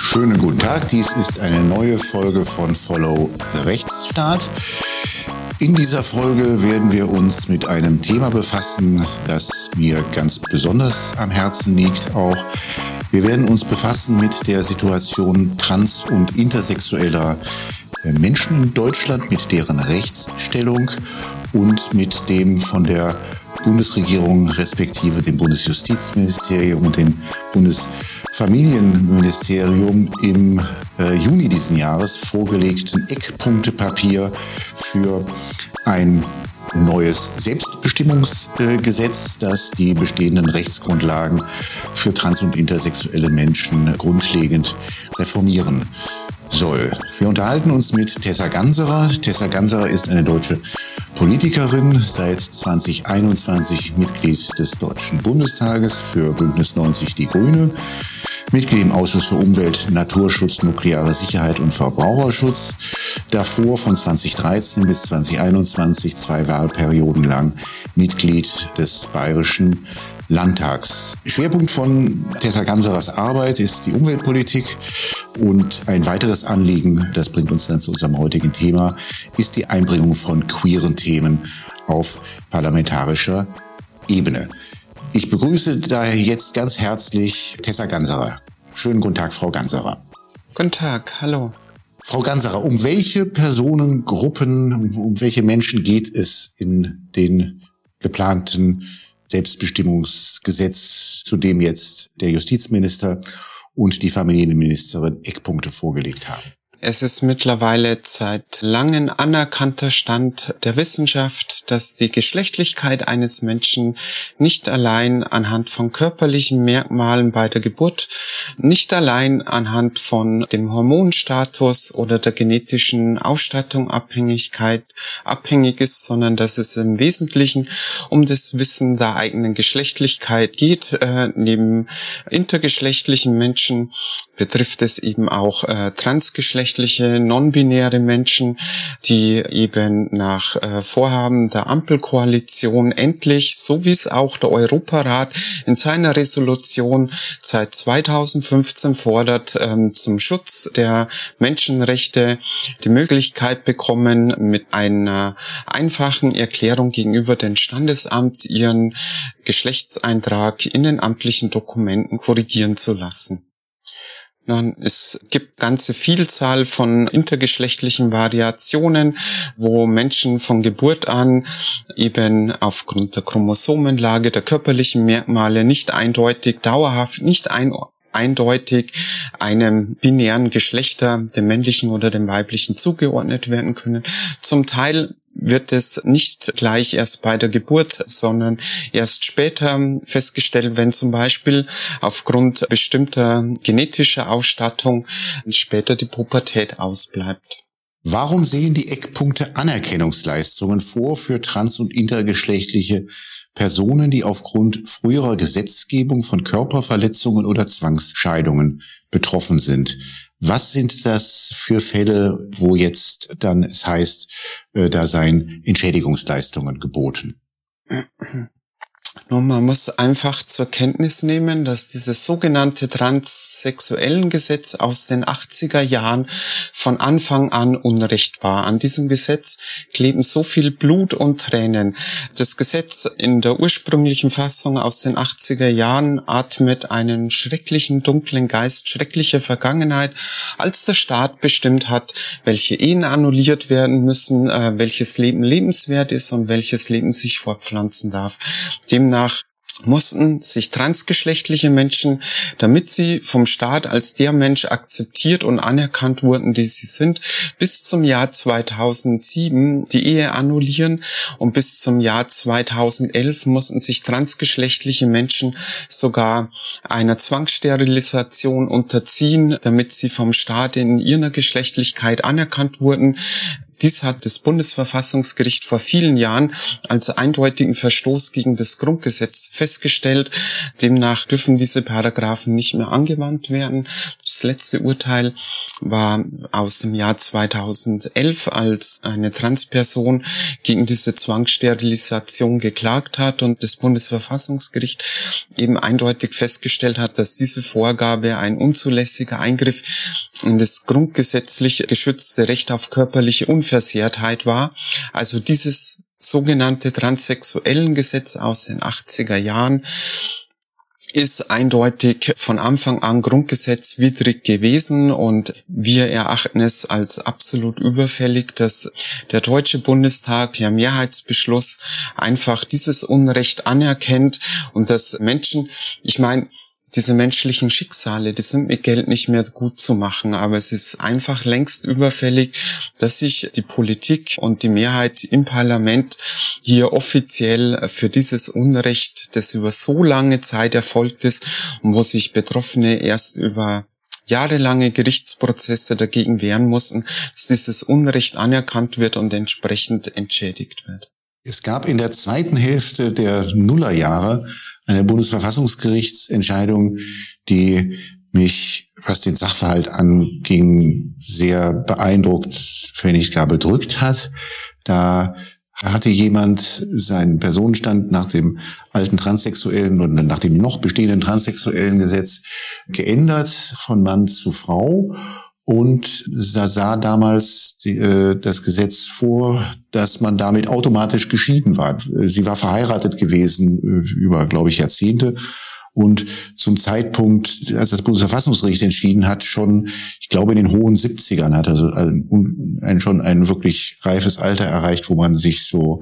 Schönen guten Tag, dies ist eine neue Folge von Follow the Rechtsstaat. In dieser Folge werden wir uns mit einem Thema befassen, das mir ganz besonders am Herzen liegt auch. Wir werden uns befassen mit der Situation trans- und intersexueller äh, Menschen in Deutschland, mit deren Rechtsstellung und mit dem von der Bundesregierung respektive dem Bundesjustizministerium und dem Bundesfamilienministerium im äh, Juni diesen Jahres vorgelegten Eckpunktepapier für ein neues Selbstbestimmungsgesetz, das die bestehenden Rechtsgrundlagen für trans- und intersexuelle Menschen grundlegend reformieren soll. Wir unterhalten uns mit Tessa Ganserer. Tessa Ganserer ist eine deutsche Politikerin, seit 2021 Mitglied des Deutschen Bundestages für Bündnis 90 Die Grüne, Mitglied im Ausschuss für Umwelt, Naturschutz, nukleare Sicherheit und Verbraucherschutz. Davor von 2013 bis 2021 zwei Wahlperioden lang Mitglied des Bayerischen Landtags. Schwerpunkt von Tessa Ganserers Arbeit ist die Umweltpolitik und ein weiteres Anliegen, das bringt uns dann zu unserem heutigen Thema, ist die Einbringung von queeren Themen auf parlamentarischer Ebene. Ich begrüße daher jetzt ganz herzlich Tessa Ganserer. Schönen guten Tag, Frau Ganserer. Guten Tag, hallo. Frau Ganserer, um welche Personengruppen, um welche Menschen geht es in den geplanten Selbstbestimmungsgesetz, zu dem jetzt der Justizminister und die Familienministerin Eckpunkte vorgelegt haben. Es ist mittlerweile seit langem anerkannter Stand der Wissenschaft, dass die Geschlechtlichkeit eines Menschen nicht allein anhand von körperlichen Merkmalen bei der Geburt, nicht allein anhand von dem Hormonstatus oder der genetischen Ausstattung Abhängigkeit abhängig ist, sondern dass es im Wesentlichen um das Wissen der eigenen Geschlechtlichkeit geht. Äh, neben intergeschlechtlichen Menschen betrifft es eben auch äh, transgeschlechtliche geschlechtliche, non-binäre Menschen, die eben nach äh, Vorhaben der Ampelkoalition endlich, so wie es auch der Europarat in seiner Resolution seit 2015 fordert, ähm, zum Schutz der Menschenrechte die Möglichkeit bekommen, mit einer einfachen Erklärung gegenüber dem Standesamt ihren Geschlechtseintrag in den amtlichen Dokumenten korrigieren zu lassen. Es gibt ganze Vielzahl von intergeschlechtlichen Variationen, wo Menschen von Geburt an eben aufgrund der Chromosomenlage, der körperlichen Merkmale nicht eindeutig, dauerhaft nicht ein eindeutig einem binären Geschlechter, dem männlichen oder dem weiblichen, zugeordnet werden können. Zum Teil wird es nicht gleich erst bei der Geburt, sondern erst später festgestellt, wenn zum Beispiel aufgrund bestimmter genetischer Ausstattung später die Pubertät ausbleibt. Warum sehen die Eckpunkte Anerkennungsleistungen vor für trans- und intergeschlechtliche Personen, die aufgrund früherer Gesetzgebung von Körperverletzungen oder Zwangsscheidungen betroffen sind? Was sind das für Fälle, wo jetzt dann es heißt, äh, da seien Entschädigungsleistungen geboten? Nur man muss einfach zur Kenntnis nehmen, dass dieses sogenannte transsexuellen Gesetz aus den 80er Jahren von Anfang an Unrecht war. An diesem Gesetz kleben so viel Blut und Tränen. Das Gesetz in der ursprünglichen Fassung aus den 80er Jahren atmet einen schrecklichen, dunklen Geist, schreckliche Vergangenheit, als der Staat bestimmt hat, welche Ehen annulliert werden müssen, äh, welches Leben lebenswert ist und welches Leben sich fortpflanzen darf. Demnach nach mussten sich transgeschlechtliche Menschen, damit sie vom Staat als der Mensch akzeptiert und anerkannt wurden, die sie sind, bis zum Jahr 2007 die Ehe annullieren. Und bis zum Jahr 2011 mussten sich transgeschlechtliche Menschen sogar einer Zwangssterilisation unterziehen, damit sie vom Staat in ihrer Geschlechtlichkeit anerkannt wurden Dies hat das Bundesverfassungsgericht vor vielen Jahren als eindeutigen Verstoß gegen das Grundgesetz festgestellt. Demnach dürfen diese Paragraphen nicht mehr angewandt werden. Das letzte Urteil war aus dem Jahr 2011, als eine Transperson gegen diese Zwangssterilisation geklagt hat und das Bundesverfassungsgericht eben eindeutig festgestellt hat, dass diese Vorgabe ein unzulässiger Eingriff in das grundgesetzlich geschützte Recht auf körperliche Unversehrtheit war. Also dieses sogenannte transsexuellen Gesetz aus den 80er Jahren ist eindeutig von Anfang an grundgesetzwidrig gewesen und wir erachten es als absolut überfällig, dass der Deutsche Bundestag per Mehrheitsbeschluss einfach dieses Unrecht anerkennt und dass Menschen, ich meine, diese menschlichen Schicksale, die sind mit Geld nicht mehr gut zu machen, aber es ist einfach längst überfällig, dass sich die Politik und die Mehrheit im Parlament hier offiziell für dieses Unrecht, das über so lange Zeit erfolgt ist und wo sich Betroffene erst über jahrelange Gerichtsprozesse dagegen wehren mussten, dass dieses Unrecht anerkannt wird und entsprechend entschädigt wird. Es gab in der zweiten Hälfte der Nullerjahre eine Bundesverfassungsgerichtsentscheidung, die mich, was den Sachverhalt anging, sehr beeindruckt, wenn nicht gar bedrückt hat. Da hatte jemand seinen Personenstand nach dem alten transsexuellen oder nach dem noch bestehenden transsexuellen Gesetz geändert von Mann zu Frau und da sah damals die, äh, das Gesetz vor, dass man damit automatisch geschieden war. Sie war verheiratet gewesen äh, über, glaube ich, Jahrzehnte. Und zum Zeitpunkt, als das Bundesverfassungsgericht entschieden hat, schon, ich glaube, in den hohen 70ern hat also ein, ein, schon ein wirklich reifes Alter erreicht, wo man sich so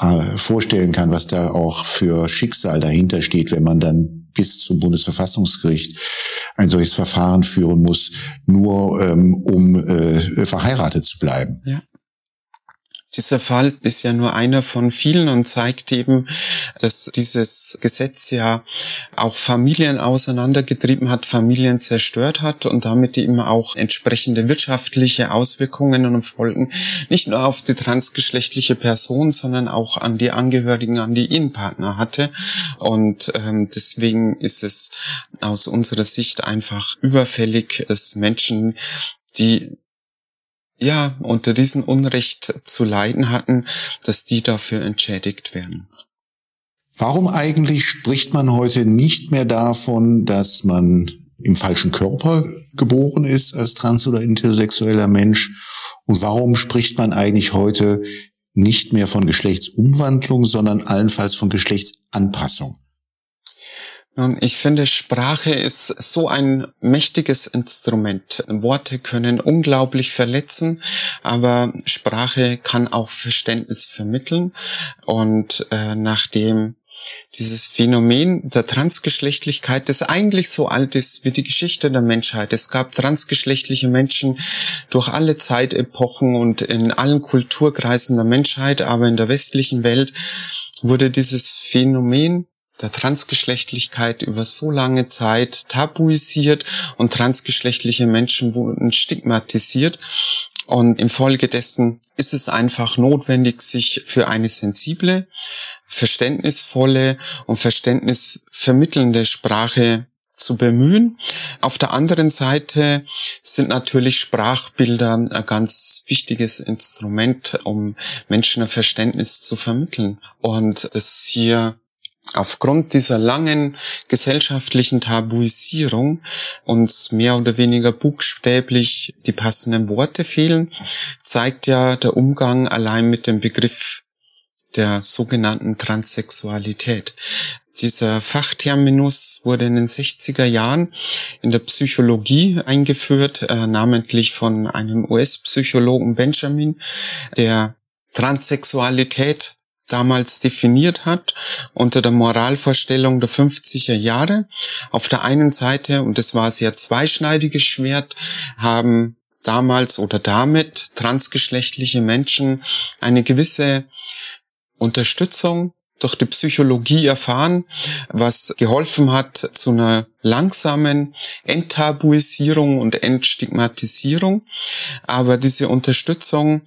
äh, vorstellen kann, was da auch für Schicksal dahinter steht, wenn man dann bis zum Bundesverfassungsgericht ein solches Verfahren führen muss, nur ähm, um äh, verheiratet zu bleiben. Ja. Dieser Fall ist ja nur einer von vielen und zeigt eben, dass dieses Gesetz ja auch Familien auseinandergetrieben hat, Familien zerstört hat und damit eben auch entsprechende wirtschaftliche Auswirkungen und Folgen nicht nur auf die transgeschlechtliche Person, sondern auch an die Angehörigen, an die Ehepartner hatte. Und ähm, deswegen ist es aus unserer Sicht einfach überfällig, dass Menschen, die ja, unter diesem Unrecht zu leiden hatten, dass die dafür entschädigt werden. Warum eigentlich spricht man heute nicht mehr davon, dass man im falschen Körper geboren ist als trans- oder intersexueller Mensch? Und warum spricht man eigentlich heute nicht mehr von Geschlechtsumwandlung, sondern allenfalls von Geschlechtsanpassung? Ich finde, Sprache ist so ein mächtiges Instrument. Worte können unglaublich verletzen, aber Sprache kann auch Verständnis vermitteln. Und äh, nachdem dieses Phänomen der Transgeschlechtlichkeit, das eigentlich so alt ist wie die Geschichte der Menschheit. Es gab transgeschlechtliche Menschen durch alle Zeitepochen und in allen Kulturkreisen der Menschheit, aber in der westlichen Welt wurde dieses Phänomen der Transgeschlechtlichkeit über so lange Zeit tabuisiert und transgeschlechtliche Menschen wurden stigmatisiert. Und infolgedessen ist es einfach notwendig, sich für eine sensible, verständnisvolle und verständnisvermittelnde Sprache zu bemühen. Auf der anderen Seite sind natürlich Sprachbilder ein ganz wichtiges Instrument, um Menschen ein Verständnis zu vermitteln. Und das hier aufgrund dieser langen gesellschaftlichen Tabuisierung uns mehr oder weniger buchstäblich die passenden Worte fehlen, zeigt ja der Umgang allein mit dem Begriff der sogenannten Transsexualität. Dieser Fachterminus wurde in den 60er Jahren in der Psychologie eingeführt, äh, namentlich von einem US-Psychologen Benjamin, der Transsexualität damals definiert hat unter der Moralvorstellung der 50er Jahre. Auf der einen Seite, und das war sehr zweischneidiges Schwert, haben damals oder damit transgeschlechtliche Menschen eine gewisse Unterstützung durch die Psychologie erfahren, was geholfen hat zu einer langsamen Enttabuisierung und Entstigmatisierung. Aber diese Unterstützung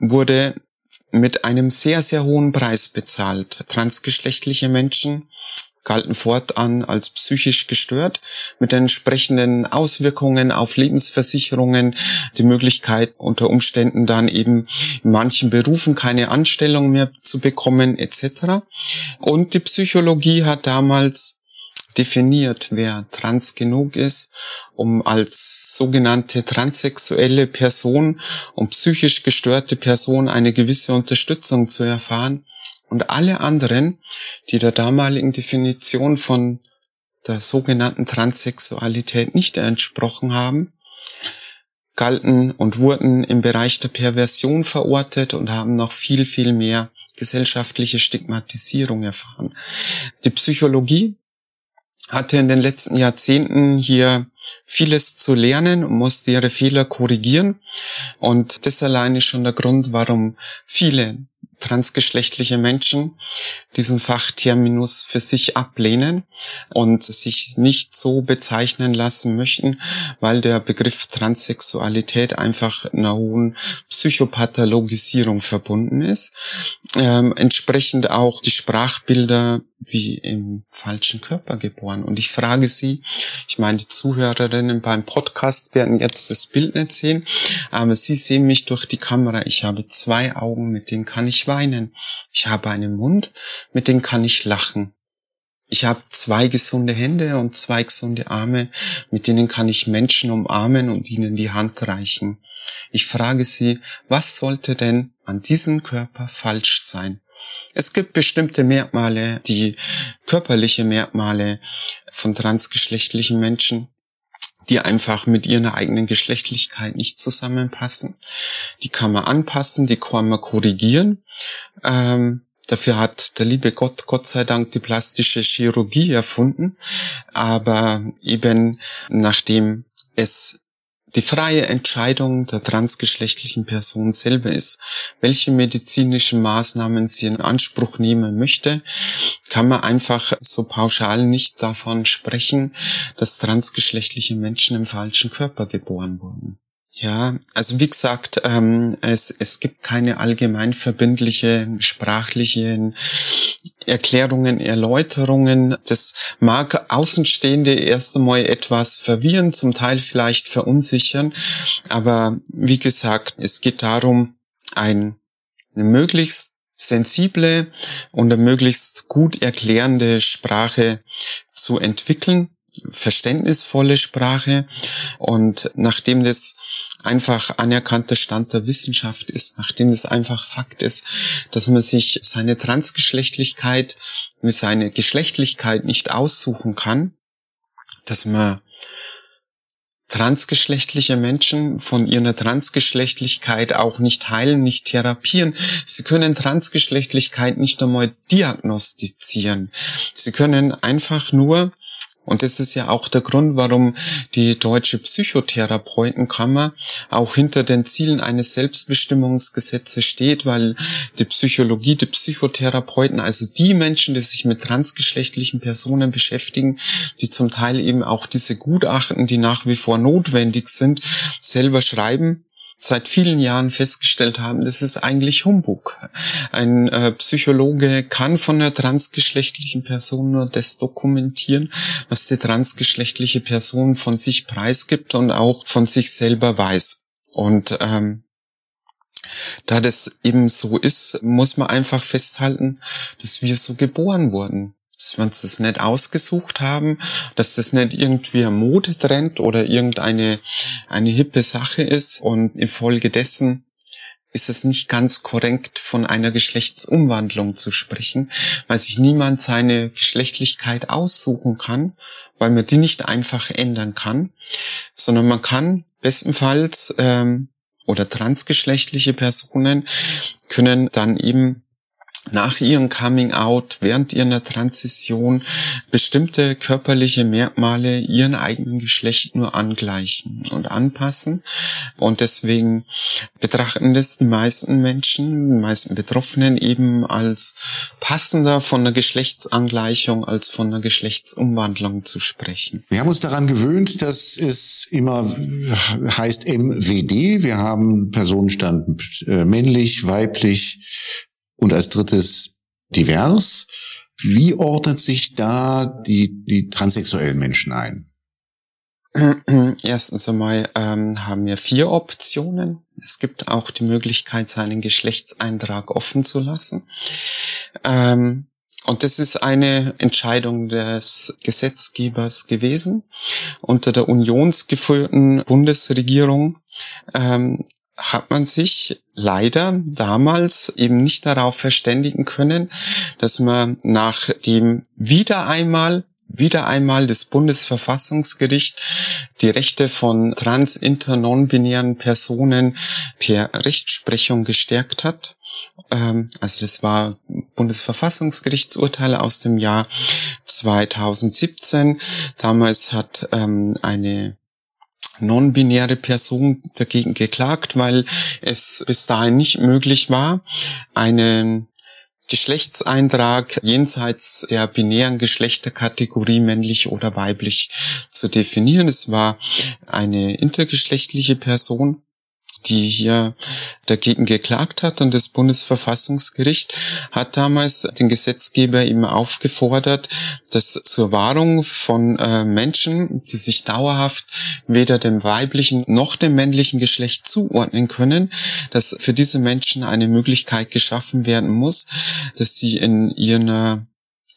wurde mit einem sehr, sehr hohen Preis bezahlt. Transgeschlechtliche Menschen galten fortan als psychisch gestört mit entsprechenden Auswirkungen auf Lebensversicherungen, die Möglichkeit unter Umständen dann eben in manchen Berufen keine Anstellung mehr zu bekommen etc. Und die Psychologie hat damals definiert, wer trans genug ist, um als sogenannte transsexuelle Person und psychisch gestörte Person eine gewisse Unterstützung zu erfahren. Und alle anderen, die der damaligen Definition von der sogenannten Transsexualität nicht entsprochen haben, galten und wurden im Bereich der Perversion verortet und haben noch viel, viel mehr gesellschaftliche Stigmatisierung erfahren. Die Psychologie hatte in den letzten Jahrzehnten hier vieles zu lernen und musste ihre Fehler korrigieren. Und das allein ist schon der Grund, warum viele transgeschlechtliche Menschen diesen Fachterminus für sich ablehnen und sich nicht so bezeichnen lassen möchten, weil der Begriff Transsexualität einfach einer hohen Psychopathologisierung verbunden ist. Ähm, entsprechend auch die Sprachbilder wie im falschen Körper geboren. Und ich frage Sie, ich meine, die Zuhörerinnen beim Podcast werden jetzt das Bild nicht sehen, aber Sie sehen mich durch die Kamera. Ich habe zwei Augen, mit denen kann ich weinen. Ich habe einen Mund, mit dem kann ich lachen. Ich habe zwei gesunde Hände und zwei gesunde Arme, mit denen kann ich Menschen umarmen und ihnen die Hand reichen. Ich frage Sie, was sollte denn an diesem Körper falsch sein? Es gibt bestimmte Merkmale, die körperliche Merkmale von transgeschlechtlichen Menschen, die einfach mit ihrer eigenen Geschlechtlichkeit nicht zusammenpassen. Die kann man anpassen, die kann man korrigieren. Ähm, Dafür hat der liebe Gott, Gott sei Dank, die plastische Chirurgie erfunden. Aber eben nachdem es die freie Entscheidung der transgeschlechtlichen Person selber ist, welche medizinischen Maßnahmen sie in Anspruch nehmen möchte, kann man einfach so pauschal nicht davon sprechen, dass transgeschlechtliche Menschen im falschen Körper geboren wurden. Ja, also wie gesagt, ähm, es, es gibt keine allgemein verbindliche sprachlichen Erklärungen, Erläuterungen. Das mag Außenstehende erst einmal etwas verwirren, zum Teil vielleicht verunsichern. Aber wie gesagt, es geht darum, ein, eine möglichst sensible und eine möglichst gut erklärende Sprache zu entwickeln verständnisvolle Sprache. Und nachdem das einfach anerkannter Stand der Wissenschaft ist, nachdem das einfach Fakt ist, dass man sich seine Transgeschlechtlichkeit, seine Geschlechtlichkeit nicht aussuchen kann, dass man transgeschlechtliche Menschen von ihrer Transgeschlechtlichkeit auch nicht heilen, nicht therapieren. Sie können Transgeschlechtlichkeit nicht einmal diagnostizieren. Sie können einfach nur und das ist ja auch der Grund, warum die Deutsche Psychotherapeutenkammer auch hinter den Zielen eines Selbstbestimmungsgesetzes steht, weil die Psychologie, die Psychotherapeuten, also die Menschen, die sich mit transgeschlechtlichen Personen beschäftigen, die zum Teil eben auch diese Gutachten, die nach wie vor notwendig sind, selber schreiben seit vielen Jahren festgestellt haben, das ist eigentlich Humbug. Ein äh, Psychologe kann von einer transgeschlechtlichen Person nur das dokumentieren, was die transgeschlechtliche Person von sich preisgibt und auch von sich selber weiß. Und ähm, da das eben so ist, muss man einfach festhalten, dass wir so geboren wurden dass wir uns das nicht ausgesucht haben, dass das nicht irgendwie ein Modetrend oder irgendeine eine hippe Sache ist. Und infolgedessen ist es nicht ganz korrekt, von einer Geschlechtsumwandlung zu sprechen, weil sich niemand seine Geschlechtlichkeit aussuchen kann, weil man die nicht einfach ändern kann, sondern man kann bestenfalls ähm, oder transgeschlechtliche Personen können dann eben nach ihrem Coming Out, während ihrer Transition bestimmte körperliche Merkmale ihren eigenen Geschlecht nur angleichen und anpassen. Und deswegen betrachten das die meisten Menschen, die meisten Betroffenen eben als passender von einer Geschlechtsangleichung als von einer Geschlechtsumwandlung zu sprechen. Wir haben uns daran gewöhnt, dass es immer heißt MWD. Wir haben Personenstand äh, männlich, weiblich, und als drittes divers. Wie ordnet sich da die, die transsexuellen Menschen ein? Erstens einmal ähm, haben wir vier Optionen. Es gibt auch die Möglichkeit, seinen Geschlechtseintrag offen zu lassen. Ähm, und das ist eine Entscheidung des Gesetzgebers gewesen. Unter der unionsgeführten Bundesregierung ähm, hat man sich leider damals eben nicht darauf verständigen können, dass man nach dem wieder einmal wieder einmal das Bundesverfassungsgericht die Rechte von trans, inter, non-binären Personen per Rechtsprechung gestärkt hat. Ähm, also das war Bundesverfassungsgerichtsurteil aus dem Jahr 2017. Damals hat ähm, eine non-binäre Person dagegen geklagt, weil es bis dahin nicht möglich war, einen Geschlechtseintrag jenseits der binären Geschlechterkategorie männlich oder weiblich zu definieren. Es war eine intergeschlechtliche Person die hier dagegen geklagt hat. Und das Bundesverfassungsgericht hat damals den Gesetzgeber eben aufgefordert, dass zur Wahrung von äh, Menschen, die sich dauerhaft weder dem weiblichen noch dem männlichen Geschlecht zuordnen können, dass für diese Menschen eine Möglichkeit geschaffen werden muss, dass sie in ihrer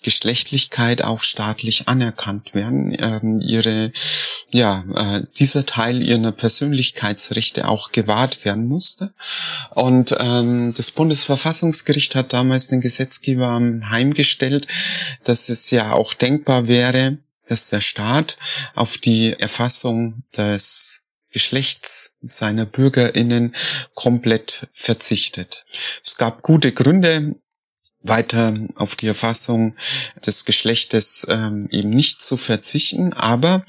Geschlechtlichkeit auch staatlich anerkannt werden, ähm, ihre, ja, äh, dieser Teil ihrer Persönlichkeitsrechte auch gewahrt werden musste. Und ähm, das Bundesverfassungsgericht hat damals den Gesetzgeber heimgestellt, dass es ja auch denkbar wäre, dass der Staat auf die Erfassung des Geschlechts seiner BürgerInnen komplett verzichtet. Es gab gute Gründe, weiter auf die Erfassung des Geschlechtes ähm, eben nicht zu verzichten. Aber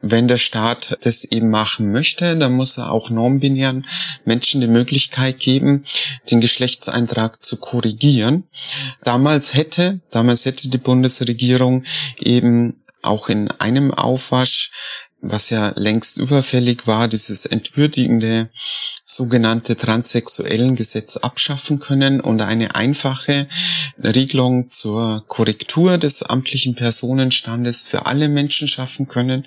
wenn der Staat das eben machen möchte, dann muss er auch normbinären Menschen die Möglichkeit geben, den Geschlechtseintrag zu korrigieren. Damals hätte, damals hätte die Bundesregierung eben auch in einem Aufwasch was ja längst überfällig war, dieses entwürdigende sogenannte transsexuellen Gesetz abschaffen können und eine einfache Regelung zur Korrektur des amtlichen Personenstandes für alle Menschen schaffen können.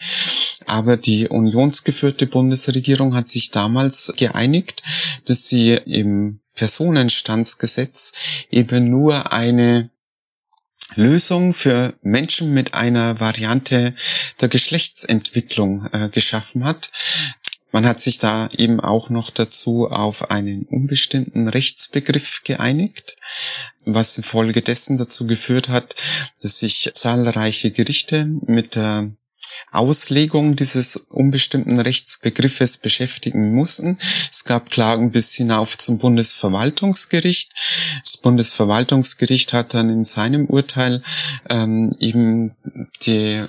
Aber die unionsgeführte Bundesregierung hat sich damals geeinigt, dass sie im Personenstandsgesetz eben nur eine Lösung für Menschen mit einer Variante der Geschlechtsentwicklung äh, geschaffen hat. Man hat sich da eben auch noch dazu auf einen unbestimmten Rechtsbegriff geeinigt, was infolgedessen dazu geführt hat, dass sich zahlreiche Gerichte mit der Auslegung dieses unbestimmten Rechtsbegriffes beschäftigen mussten. Es gab Klagen bis hinauf zum Bundesverwaltungsgericht. Das Bundesverwaltungsgericht hat dann in seinem Urteil ähm, eben die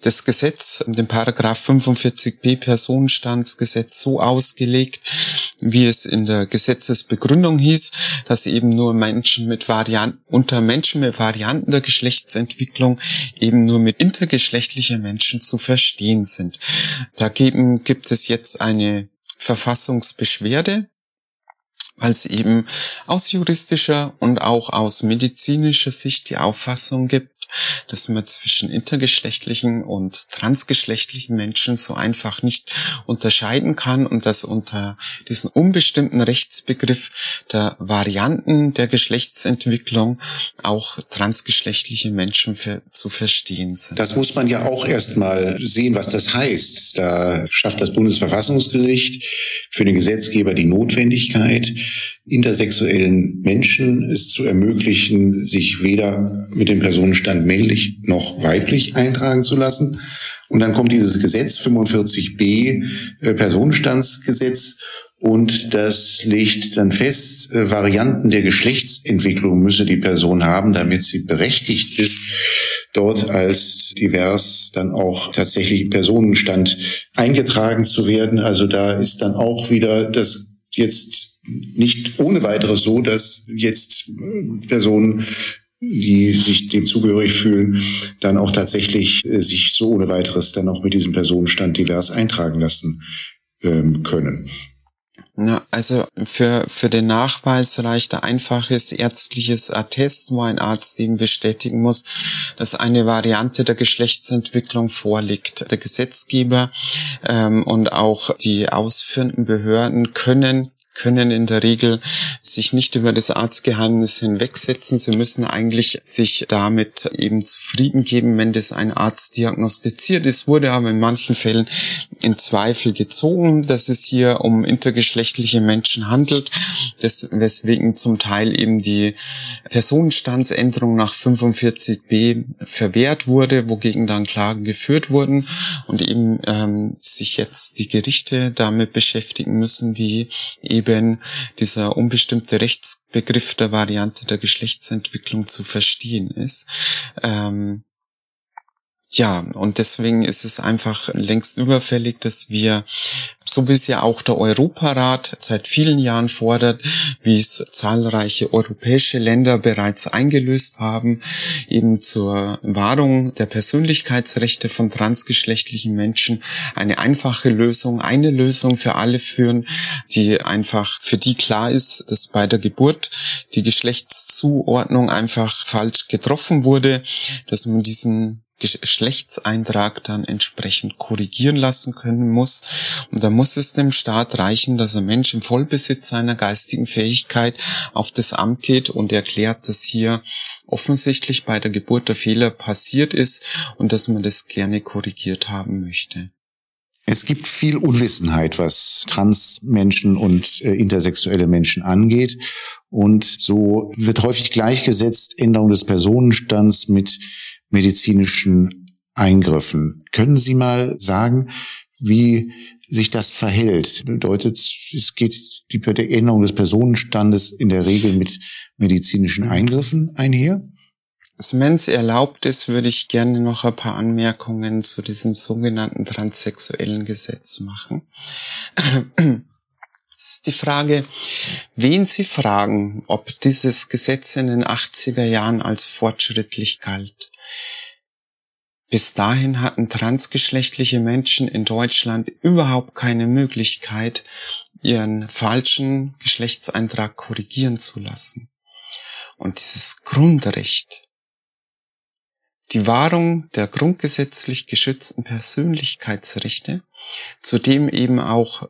das Gesetz, den Paragraph 45b Personenstandsgesetz so ausgelegt, wie es in der Gesetzesbegründung hieß, dass eben nur Menschen mit Varianten, unter Menschen mit Varianten der Geschlechtsentwicklung eben nur mit intergeschlechtlichen Menschen zu verstehen sind. Dagegen gibt es jetzt eine Verfassungsbeschwerde, weil es eben aus juristischer und auch aus medizinischer Sicht die Auffassung gibt, dass man zwischen intergeschlechtlichen und transgeschlechtlichen Menschen so einfach nicht unterscheiden kann und dass unter diesen unbestimmten Rechtsbegriff der Varianten der Geschlechtsentwicklung auch transgeschlechtliche Menschen für, zu verstehen sind. Das muss man ja auch erstmal sehen, was das heißt. Da schafft das Bundesverfassungsgericht für den Gesetzgeber die Notwendigkeit, intersexuellen Menschen es zu ermöglichen, sich weder mit dem Personenstand männlich noch weiblich eintragen zu lassen. Und dann kommt dieses Gesetz 45b, äh, Personenstandsgesetz, und das legt dann fest, äh, Varianten der Geschlechtsentwicklung müsse die Person haben, damit sie berechtigt ist, dort als divers dann auch tatsächlich Personenstand eingetragen zu werden. Also da ist dann auch wieder das jetzt nicht ohne weiteres so, dass jetzt Personen die sich dem zugehörig fühlen, dann auch tatsächlich äh, sich so ohne weiteres dann auch mit diesem Personenstand divers eintragen lassen ähm, können. Na, also für, für den Nachweis reicht ein einfaches ärztliches Attest, wo ein Arzt eben bestätigen muss, dass eine Variante der Geschlechtsentwicklung vorliegt. Der Gesetzgeber ähm, und auch die ausführenden Behörden können können in der Regel sich nicht über das Arztgeheimnis hinwegsetzen. Sie müssen eigentlich sich damit eben zufrieden geben, wenn das ein Arzt diagnostiziert ist, wurde aber in manchen Fällen in Zweifel gezogen, dass es hier um intergeschlechtliche Menschen handelt, das, weswegen zum Teil eben die Personenstandsänderung nach 45b verwehrt wurde, wogegen dann Klagen geführt wurden und eben ähm, sich jetzt die Gerichte damit beschäftigen müssen, wie eben eben dieser unbestimmte Rechtsbegriff der Variante der Geschlechtsentwicklung zu verstehen ist. Ähm, ja, und deswegen ist es einfach längst überfällig, dass wir, so wie es ja auch der Europarat seit vielen Jahren fordert, wie es zahlreiche europäische Länder bereits eingelöst haben, eben zur Wahrung der Persönlichkeitsrechte von transgeschlechtlichen Menschen eine einfache Lösung, eine Lösung für alle führen, die einfach für die klar ist, dass bei der Geburt die Geschlechtszuordnung einfach falsch getroffen wurde, dass man diesen Geschlechtseintrag dann entsprechend korrigieren lassen können muss. Und da muss es dem Staat reichen, dass ein Mensch im Vollbesitz seiner geistigen Fähigkeit auf das Amt geht und erklärt, dass hier offensichtlich bei der Geburt der Fehler passiert ist und dass man das gerne korrigiert haben möchte. Es gibt viel Unwissenheit, was Transmenschen und äh, intersexuelle Menschen angeht. Und so wird häufig gleichgesetzt Änderung des Personenstands mit medizinischen Eingriffen. Können Sie mal sagen, wie sich das verhält? Bedeutet, es geht die Änderung des Personenstandes in der Regel mit medizinischen Eingriffen einher? Wenn es erlaubt ist, würde ich gerne noch ein paar Anmerkungen zu diesem sogenannten transsexuellen Gesetz machen. Es ist die Frage, wen Sie fragen, ob dieses Gesetz in den 80er Jahren als fortschrittlich galt. Bis dahin hatten transgeschlechtliche Menschen in Deutschland überhaupt keine Möglichkeit, ihren falschen Geschlechtseintrag korrigieren zu lassen. Und dieses Grundrecht, die Wahrung der grundgesetzlich geschützten Persönlichkeitsrechte, zu dem eben auch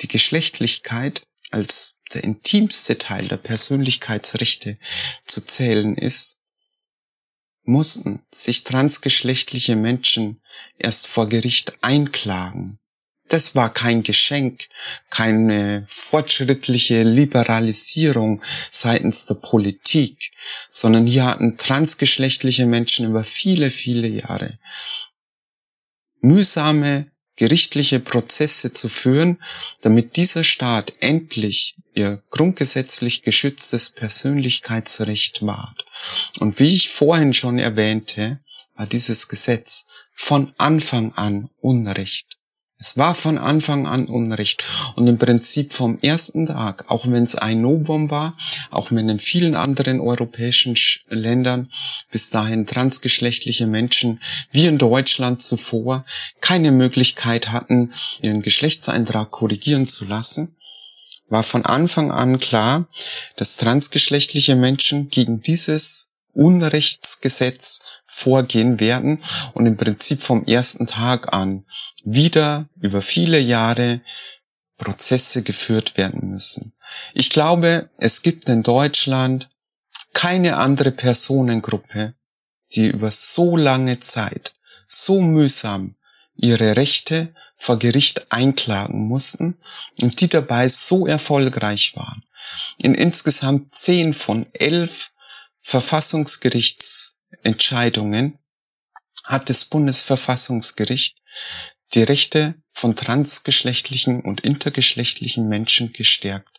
die Geschlechtlichkeit als der intimste Teil der Persönlichkeitsrechte zu zählen ist, mussten sich transgeschlechtliche Menschen erst vor Gericht einklagen. Das war kein Geschenk, keine fortschrittliche Liberalisierung seitens der Politik, sondern hier hatten transgeschlechtliche Menschen über viele, viele Jahre mühsame gerichtliche Prozesse zu führen, damit dieser Staat endlich ihr grundgesetzlich geschütztes Persönlichkeitsrecht wahrt. Und wie ich vorhin schon erwähnte, war dieses Gesetz von Anfang an Unrecht. Es war von Anfang an Unrecht. Und im Prinzip vom ersten Tag, auch wenn es ein Novum war, auch wenn in vielen anderen europäischen Ländern bis dahin transgeschlechtliche Menschen wie in Deutschland zuvor keine Möglichkeit hatten, ihren Geschlechtseintrag korrigieren zu lassen, war von Anfang an klar, dass transgeschlechtliche Menschen gegen dieses Unrechtsgesetz vorgehen werden und im Prinzip vom ersten Tag an wieder über viele Jahre Prozesse geführt werden müssen. Ich glaube, es gibt in Deutschland keine andere Personengruppe, die über so lange Zeit so mühsam ihre Rechte vor Gericht einklagen mussten und die dabei so erfolgreich waren. In insgesamt zehn von elf Verfassungsgerichtsentscheidungen hat das Bundesverfassungsgericht die Rechte von transgeschlechtlichen und intergeschlechtlichen Menschen gestärkt.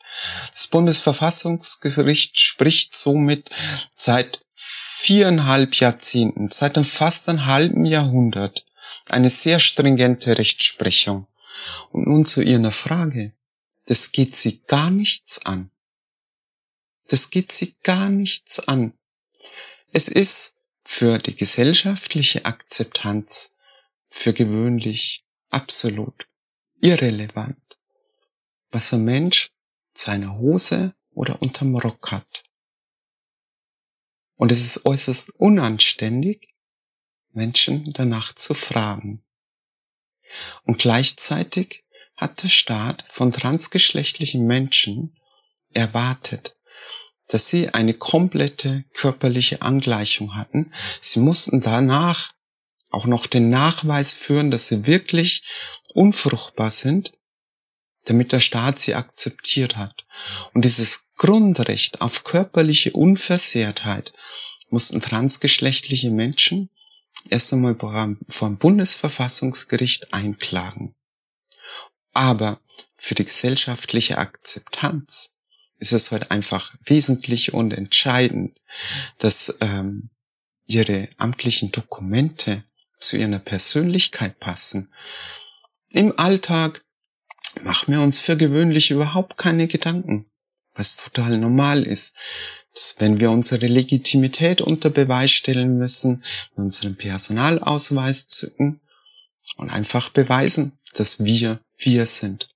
Das Bundesverfassungsgericht spricht somit seit viereinhalb Jahrzehnten, seit einem fast einem halben Jahrhundert eine sehr stringente Rechtsprechung. Und nun zu Ihrer Frage. Das geht Sie gar nichts an. Das geht Sie gar nichts an. Es ist für die gesellschaftliche Akzeptanz für gewöhnlich absolut irrelevant, was ein Mensch seiner Hose oder unterm Rock hat. Und es ist äußerst unanständig, Menschen danach zu fragen. Und gleichzeitig hat der Staat von transgeschlechtlichen Menschen erwartet, dass sie eine komplette körperliche Angleichung hatten. Sie mussten danach auch noch den Nachweis führen, dass sie wirklich unfruchtbar sind, damit der Staat sie akzeptiert hat. Und dieses Grundrecht auf körperliche Unversehrtheit mussten transgeschlechtliche Menschen erst einmal vor dem Bundesverfassungsgericht einklagen. Aber für die gesellschaftliche Akzeptanz ist es heute einfach wesentlich und entscheidend, dass ähm, ihre amtlichen Dokumente zu ihrer Persönlichkeit passen. Im Alltag machen wir uns für gewöhnlich überhaupt keine Gedanken, was total normal ist. Dass wenn wir unsere Legitimität unter Beweis stellen müssen, unseren Personalausweis zücken und einfach beweisen, dass wir wir sind.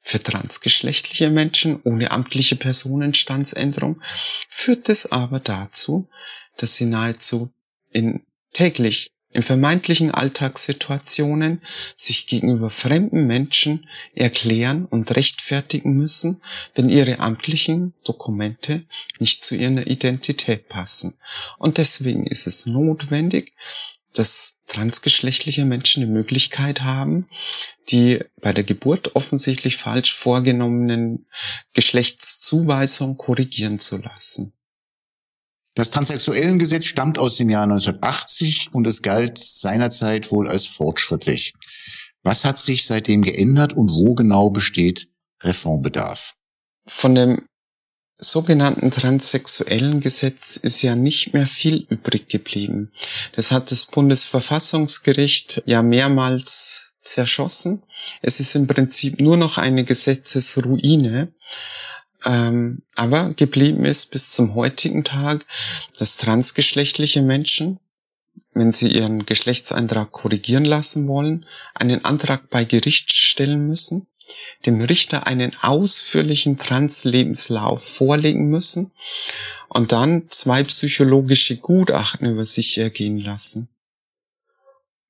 Für transgeschlechtliche Menschen ohne amtliche Personenstandsänderung führt es aber dazu, dass sie nahezu in täglich in vermeintlichen Alltagssituationen sich gegenüber fremden Menschen erklären und rechtfertigen müssen, wenn ihre amtlichen Dokumente nicht zu ihrer Identität passen. Und deswegen ist es notwendig, dass transgeschlechtliche Menschen die Möglichkeit haben, die bei der Geburt offensichtlich falsch vorgenommenen Geschlechtszuweisung korrigieren zu lassen. Das Transsexuellengesetz stammt aus dem Jahr 1980 und es galt seinerzeit wohl als fortschrittlich. Was hat sich seitdem geändert und wo genau besteht Reformbedarf? Von dem sogenannten transsexuellen Gesetz ist ja nicht mehr viel übrig geblieben. Das hat das Bundesverfassungsgericht ja mehrmals zerschossen. Es ist im Prinzip nur noch eine Gesetzesruine. Ähm, aber geblieben ist bis zum heutigen Tag, dass transgeschlechtliche Menschen, wenn sie ihren Geschlechtseintrag korrigieren lassen wollen, einen Antrag bei Gericht stellen müssen, dem Richter einen ausführlichen Translebenslauf vorlegen müssen und dann zwei psychologische Gutachten über sich ergehen lassen.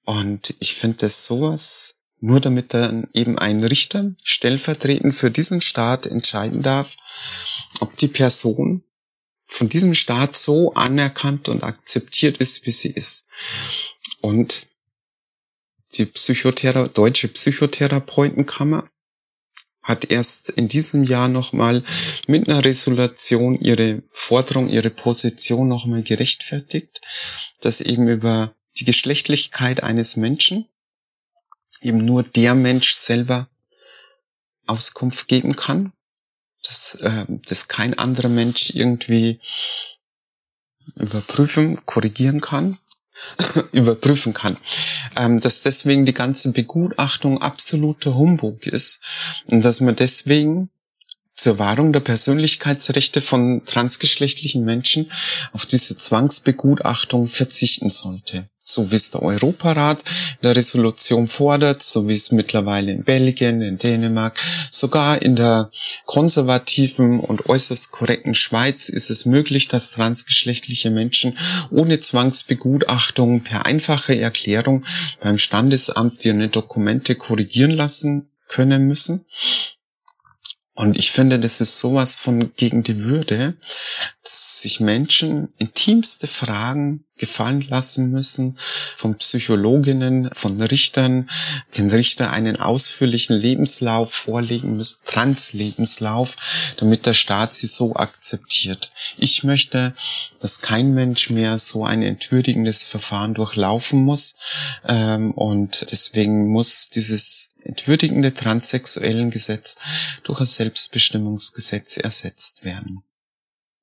Und ich finde das sowas nur damit dann eben ein Richter stellvertretend für diesen Staat entscheiden darf, ob die Person von diesem Staat so anerkannt und akzeptiert ist, wie sie ist. Und die Psychothera Deutsche Psychotherapeutenkammer hat erst in diesem Jahr nochmal mit einer Resolution ihre Forderung, ihre Position nochmal gerechtfertigt, dass eben über die Geschlechtlichkeit eines Menschen eben nur der Mensch selber Auskunft geben kann, dass, äh, dass kein anderer Mensch irgendwie überprüfen, korrigieren kann, überprüfen kann. Ähm, dass deswegen die ganze Begutachtung absoluter Humbug ist und dass man deswegen zur Wahrung der Persönlichkeitsrechte von transgeschlechtlichen Menschen auf diese Zwangsbegutachtung verzichten sollte. So wie es der Europarat in der Resolution fordert, so wie es mittlerweile in Belgien, in Dänemark, sogar in der konservativen und äußerst korrekten Schweiz ist es möglich, dass transgeschlechtliche Menschen ohne Zwangsbegutachtung per einfache Erklärung beim Standesamt ihre Dokumente korrigieren lassen können müssen. Und ich finde, das ist sowas von gegen die Würde, dass sich Menschen intimste Fragen gefallen lassen müssen, von Psychologinnen, von Richtern, den Richter einen ausführlichen Lebenslauf vorlegen müssen, Translebenslauf, damit der Staat sie so akzeptiert. Ich möchte, dass kein Mensch mehr so ein entwürdigendes Verfahren durchlaufen muss. Ähm, und deswegen muss dieses entwürdigende transsexuellen Gesetz durch ein Selbstbestimmungsgesetz ersetzt werden.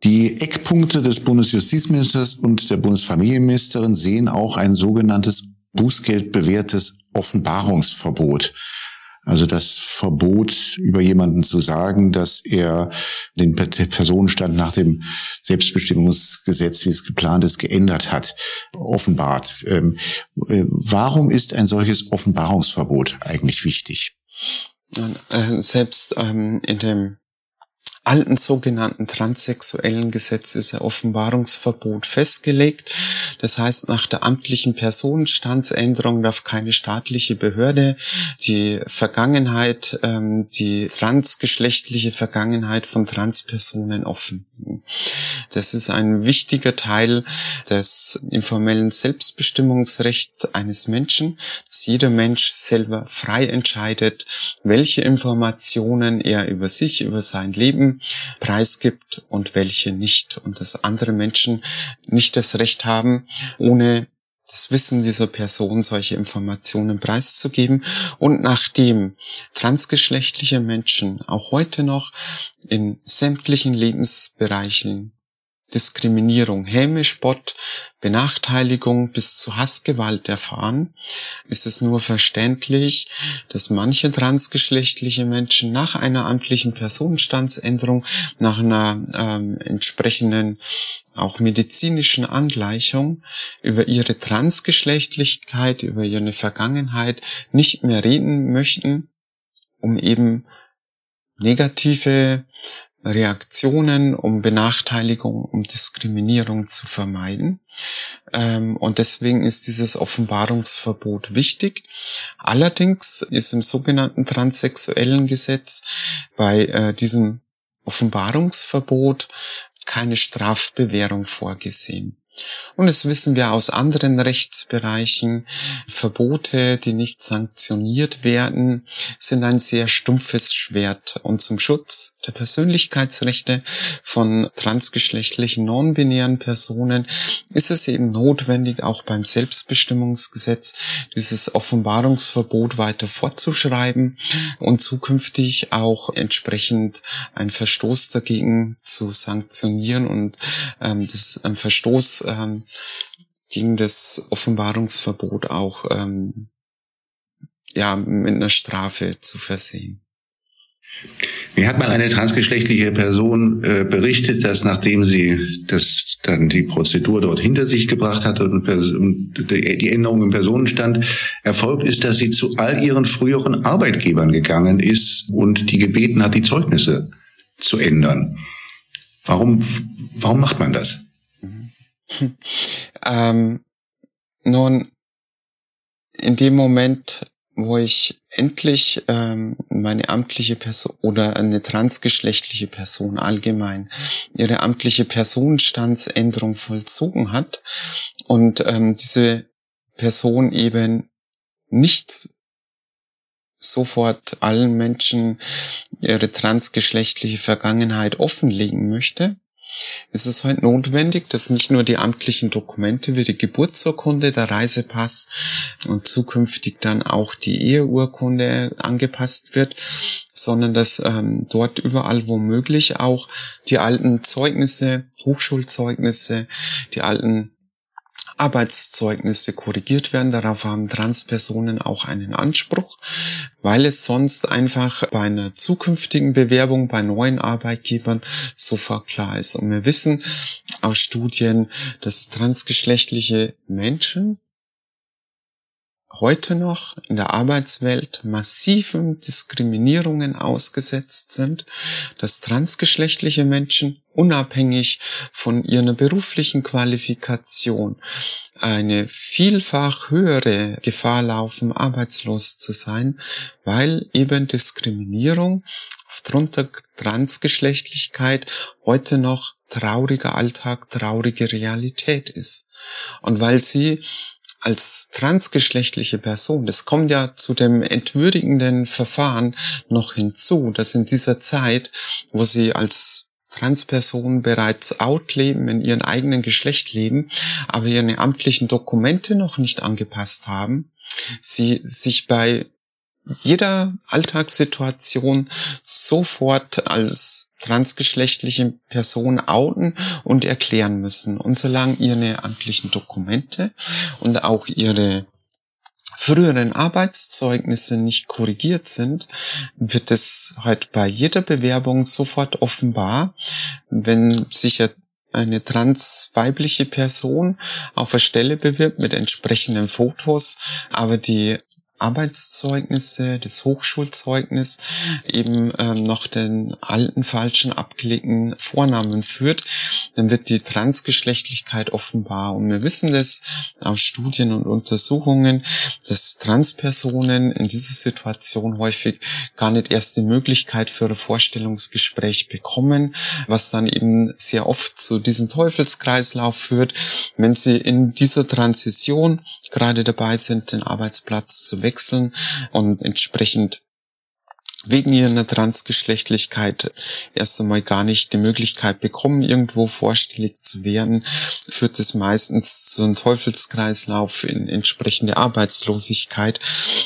Die Eckpunkte des Bundesjustizministers und der Bundesfamilienministerin sehen auch ein sogenanntes bußgeldbewährtes Offenbarungsverbot. Also das Verbot, über jemanden zu sagen, dass er den Personenstand nach dem Selbstbestimmungsgesetz, wie es geplant ist, geändert hat, offenbart. Ähm, äh, warum ist ein solches Offenbarungsverbot eigentlich wichtig? Äh, selbst ähm, in dem alten sogenannten transsexuellen Gesetz ist ein Offenbarungsverbot festgelegt. Das heißt, nach der amtlichen Personenstandsänderung darf keine staatliche Behörde die Vergangenheit, ähm, die transgeschlechtliche Vergangenheit von Transpersonen offenlegen. Das ist ein wichtiger Teil des informellen Selbstbestimmungsrechts eines Menschen, dass jeder Mensch selber frei entscheidet, welche Informationen er über sich, über sein Leben preisgibt und welche nicht. Und dass andere Menschen nicht das Recht haben, ohne das Wissen dieser Person solche Informationen preiszugeben. Und nachdem transgeschlechtliche Menschen auch heute noch in sämtlichen Lebensbereichen Diskriminierung, Häme, Spott, Benachteiligung bis zu Hassgewalt erfahren, ist es nur verständlich, dass manche transgeschlechtliche Menschen nach einer amtlichen Personenstandsänderung, nach einer ähm, entsprechenden auch medizinischen Angleichung über ihre Transgeschlechtlichkeit, über ihre Vergangenheit nicht mehr reden möchten, um eben negative Reaktionen, um Benachteiligung, um Diskriminierung zu vermeiden. Ähm, und deswegen ist dieses Offenbarungsverbot wichtig. Allerdings ist im sogenannten transsexuellen Gesetz bei äh, diesem Offenbarungsverbot keine Strafbewährung vorgesehen. Und das wissen wir aus anderen Rechtsbereichen. Verbote, die nicht sanktioniert werden, sind ein sehr stumpfes Schwert. Und zum Schutz der Persönlichkeitsrechte von transgeschlechtlichen non-binären Personen ist es eben notwendig, auch beim Selbstbestimmungsgesetz dieses Offenbarungsverbot weiter fortzuschreiben und zukünftig auch entsprechend einen Verstoß dagegen zu sanktionieren und ähm, das ein Verstoß ähm, gegen das Offenbarungsverbot auch ähm, ja mit einer Strafe zu versehen. Mir hat mal eine transgeschlechtliche Person äh, berichtet, dass nachdem sie das dann die Prozedur dort hinter sich gebracht hatte und, und die Änderung im Personenstand erfolgt ist, dass sie zu all ihren früheren Arbeitgebern gegangen ist und die gebeten hat, die Zeugnisse zu ändern. Warum, warum macht man das? ähm, nun, in dem Moment, wo ich endlich ähm, meine amtliche Person oder eine transgeschlechtliche Person allgemein ihre amtliche Personenstandsänderung vollzogen hat und ähm, diese Person eben nicht sofort allen Menschen ihre transgeschlechtliche Vergangenheit offenlegen möchte, es ist halt notwendig, dass nicht nur die amtlichen Dokumente wie die Geburtsurkunde, der Reisepass und zukünftig dann auch die Eheurkunde angepasst wird, sondern dass ähm, dort überall wo möglich auch die alten Zeugnisse, Hochschulzeugnisse, die alten Arbeitszeugnisse korrigiert werden. Darauf haben Transpersonen auch einen Anspruch, weil es sonst einfach bei einer zukünftigen Bewerbung bei neuen Arbeitgebern sofort klar ist. Und wir wissen aus Studien, dass transgeschlechtliche Menschen heute noch in der Arbeitswelt massiven Diskriminierungen ausgesetzt sind, dass transgeschlechtliche Menschen unabhängig von ihrer beruflichen Qualifikation eine vielfach höhere Gefahr laufen, arbeitslos zu sein, weil eben Diskriminierung aufgrund der Transgeschlechtlichkeit heute noch trauriger Alltag, traurige Realität ist. Und weil sie als transgeschlechtliche Person, das kommt ja zu dem entwürdigenden Verfahren noch hinzu, dass in dieser Zeit, wo sie als Transpersonen bereits out leben, in ihrem eigenen Geschlecht leben, aber ihre amtlichen Dokumente noch nicht angepasst haben, sie sich bei jeder Alltagssituation sofort als transgeschlechtliche Person outen und erklären müssen. Und solange ihre amtlichen Dokumente und auch ihre früheren Arbeitszeugnisse nicht korrigiert sind, wird es halt bei jeder Bewerbung sofort offenbar, wenn sich eine transweibliche Person auf der Stelle bewirbt mit entsprechenden Fotos, aber die Arbeitszeugnisse, das Hochschulzeugnis eben ähm, noch den alten falschen abgelegten Vornamen führt, dann wird die Transgeschlechtlichkeit offenbar. Und wir wissen das aus Studien und Untersuchungen, dass Transpersonen in dieser Situation häufig gar nicht erst die Möglichkeit für ein Vorstellungsgespräch bekommen, was dann eben sehr oft zu diesem Teufelskreislauf führt, wenn sie in dieser Transition gerade dabei sind, den Arbeitsplatz zu wechseln und entsprechend wegen ihrer Transgeschlechtlichkeit erst einmal gar nicht die Möglichkeit bekommen, irgendwo vorstellig zu werden, führt es meistens zu einem Teufelskreislauf in entsprechende Arbeitslosigkeit.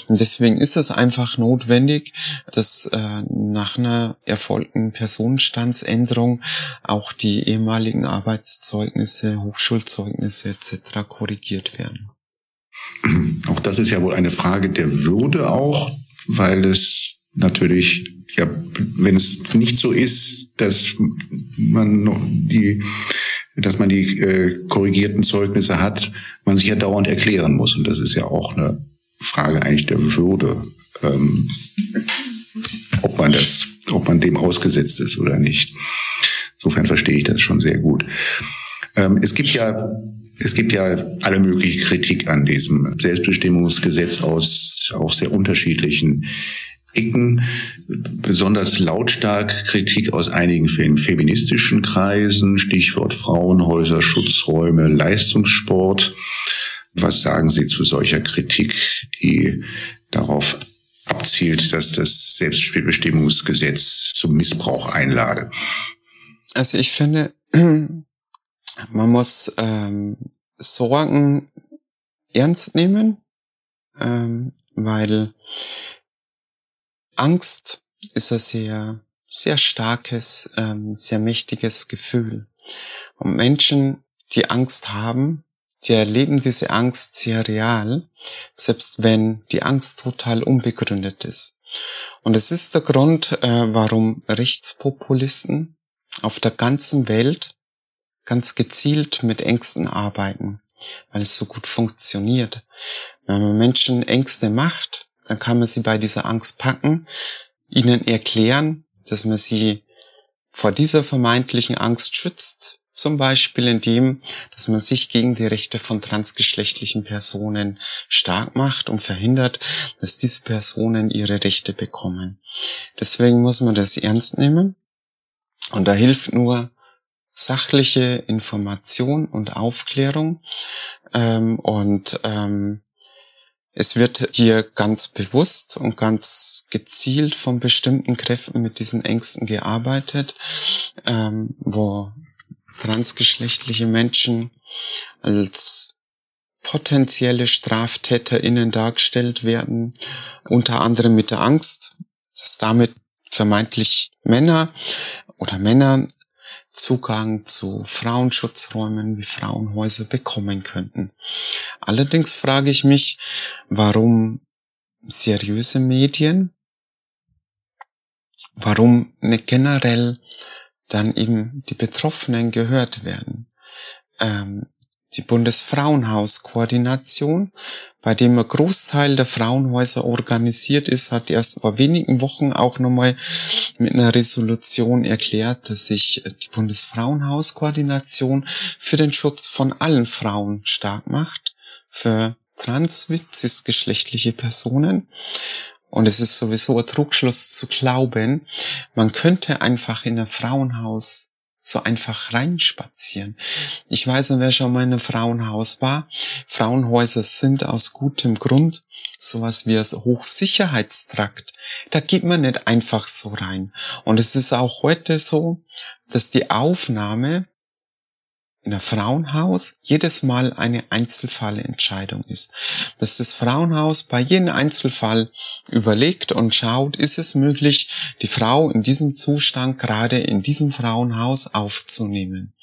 Und deswegen ist es einfach notwendig, dass äh, nach einer erfolgten Personenstandsänderung auch die ehemaligen Arbeitszeugnisse, Hochschulzeugnisse etc. korrigiert werden. Auch das ist ja wohl eine Frage der Würde auch, weil es natürlich, ja, wenn es nicht so ist, dass man noch die, dass man die äh, korrigierten Zeugnisse hat, man sich ja dauernd erklären muss. Und das ist ja auch eine Frage eigentlich der Würde, ähm, ob man das, ob man dem ausgesetzt ist oder nicht. Insofern verstehe ich das schon sehr gut. Ähm, es gibt ja es gibt ja alle mögliche Kritik an diesem Selbstbestimmungsgesetz aus auch sehr unterschiedlichen Ecken. Besonders lautstark Kritik aus einigen feministischen Kreisen, Stichwort Frauenhäuser, Schutzräume, Leistungssport. Was sagen Sie zu solcher Kritik, die darauf abzielt, dass das Selbstbestimmungsgesetz zum Missbrauch einlade? Also ich finde, man muss ähm, Sorgen ernst nehmen, ähm, weil Angst ist ein sehr, sehr starkes, ähm, sehr mächtiges Gefühl. Und Menschen, die Angst haben, die erleben diese Angst sehr real, selbst wenn die Angst total unbegründet ist. Und es ist der Grund, äh, warum Rechtspopulisten auf der ganzen Welt ganz gezielt mit Ängsten arbeiten, weil es so gut funktioniert. Wenn man Menschen Ängste macht, dann kann man sie bei dieser Angst packen, ihnen erklären, dass man sie vor dieser vermeintlichen Angst schützt, zum Beispiel indem, dass man sich gegen die Rechte von transgeschlechtlichen Personen stark macht und verhindert, dass diese Personen ihre Rechte bekommen. Deswegen muss man das ernst nehmen. Und da hilft nur sachliche Information und Aufklärung. Ähm, und ähm, es wird hier ganz bewusst und ganz gezielt von bestimmten Kräften mit diesen Ängsten gearbeitet, ähm, wo transgeschlechtliche Menschen als potenzielle StraftäterInnen dargestellt werden, unter anderem mit der Angst, dass damit vermeintlich Männer oder Männer Zugang zu Frauenschutzräumen wie Frauenhäuser bekommen könnten. Allerdings frage ich mich, warum seriöse Medien, warum nicht generell dann eben die Betroffenen gehört werden. Ähm, die Bundesfrauenhauskoordination, bei dem ein Großteil der Frauenhäuser organisiert ist, hat erst vor wenigen Wochen auch nochmal mit einer Resolution erklärt, dass sich die Bundesfrauenhauskoordination für den Schutz von allen Frauen stark macht, für trans- cisgeschlechtliche Personen Und es ist sowieso ein Trugschluss zu glauben, man könnte einfach in ein Frauenhaus so einfach reinspazieren. Ich weiß nicht, wer schon mal in einem Frauenhaus war. Frauenhäuser sind aus gutem Grund sowas wie ein Hochsicherheitstrakt. Da geht man nicht einfach so rein. Und es ist auch heute so, dass die Aufnahme in einem Frauenhaus jedes Mal eine Einzelfallentscheidung ist. Dass das Frauenhaus bei jedem Einzelfall überlegt und schaut, ist es möglich, die Frau in diesem Zustand gerade in diesem Frauenhaus aufzunehmen.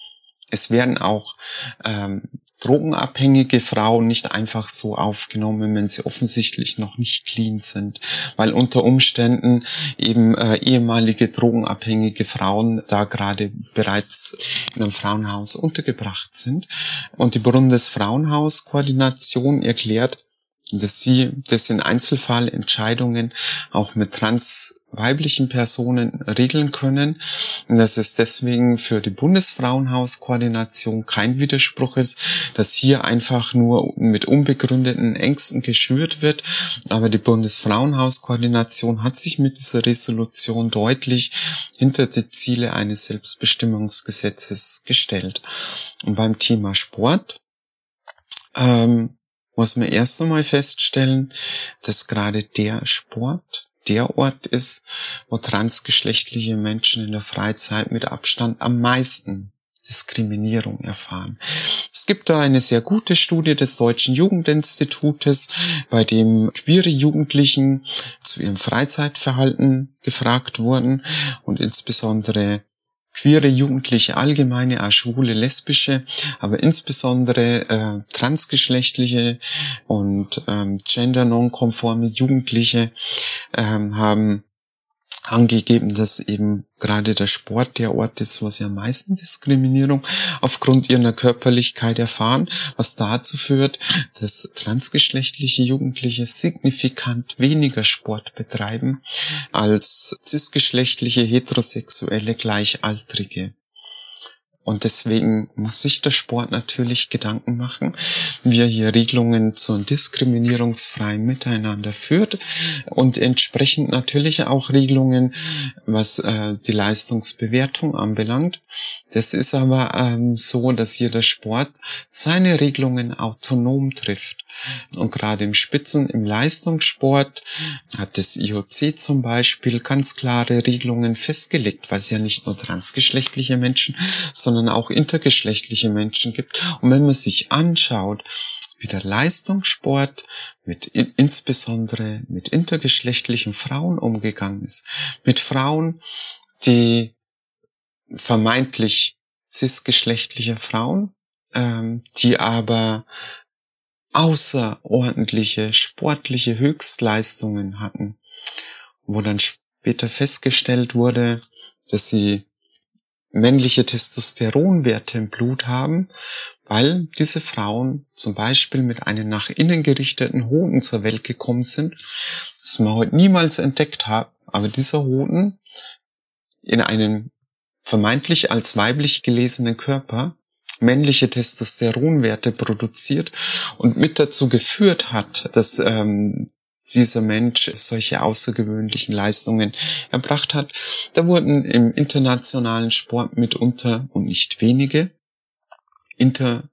Es werden auch ähm, drogenabhängige Frauen nicht einfach so aufgenommen, wenn sie offensichtlich noch nicht clean sind, weil unter Umständen eben äh, ehemalige drogenabhängige Frauen da gerade bereits in einem Frauenhaus untergebracht sind. Und die Bundesfrauenhauskoordination erklärt, dass sie das in Einzelfallentscheidungen auch mit trans weiblichen Personen regeln können und dass es deswegen für die Bundesfrauenhauskoordination kein Widerspruch ist, dass hier einfach nur mit unbegründeten Ängsten geschürt wird. Aber die Bundesfrauenhauskoordination hat sich mit dieser Resolution deutlich hinter die Ziele eines Selbstbestimmungsgesetzes gestellt. Und beim Thema Sport ähm, muss man erst einmal feststellen, dass gerade der Sport der Ort ist, wo transgeschlechtliche Menschen in der Freizeit mit Abstand am meisten Diskriminierung erfahren. Es gibt da eine sehr gute Studie des Deutschen Jugendinstitutes, bei dem queere Jugendlichen zu ihrem Freizeitverhalten gefragt wurden und insbesondere queere Jugendliche allgemeine, auch schwule, lesbische, aber insbesondere äh, transgeschlechtliche und ähm, gender-nonkonforme Jugendliche ähm, haben angegeben, dass eben gerade der Sport der Ort ist, wo sie am meisten Diskriminierung aufgrund ihrer Körperlichkeit erfahren, was dazu führt, dass transgeschlechtliche Jugendliche signifikant weniger Sport betreiben als cisgeschlechtliche heterosexuelle Gleichaltrige. Und deswegen muss sich der Sport natürlich Gedanken machen, wie er hier Regelungen zum diskriminierungsfreien Miteinander führt und entsprechend natürlich auch Regelungen, was äh, die Leistungsbewertung anbelangt. Das ist aber ähm, so, dass hier der Sport seine Regelungen autonom trifft. Und gerade im Spitzen, im Leistungssport hat das IOC zum Beispiel ganz klare Regelungen festgelegt, weil es ja nicht nur transgeschlechtliche Menschen, sondern auch intergeschlechtliche Menschen gibt. Und wenn man sich anschaut, wie der Leistungssport mit insbesondere mit intergeschlechtlichen Frauen umgegangen ist, mit Frauen, die vermeintlich cisgeschlechtliche Frauen, ähm, die aber außerordentliche sportliche Höchstleistungen hatten, wo dann später festgestellt wurde, dass sie männliche Testosteronwerte im Blut haben, weil diese Frauen zum Beispiel mit einem nach innen gerichteten Hoden zur Welt gekommen sind, das man heute niemals entdeckt hat, aber dieser Hoden in einem vermeintlich als weiblich gelesenen Körper männliche Testosteronwerte produziert und mit dazu geführt hat, dass ähm, dieser Mensch solche außergewöhnlichen Leistungen erbracht hat. Da wurden im internationalen Sport mitunter und nicht wenige inter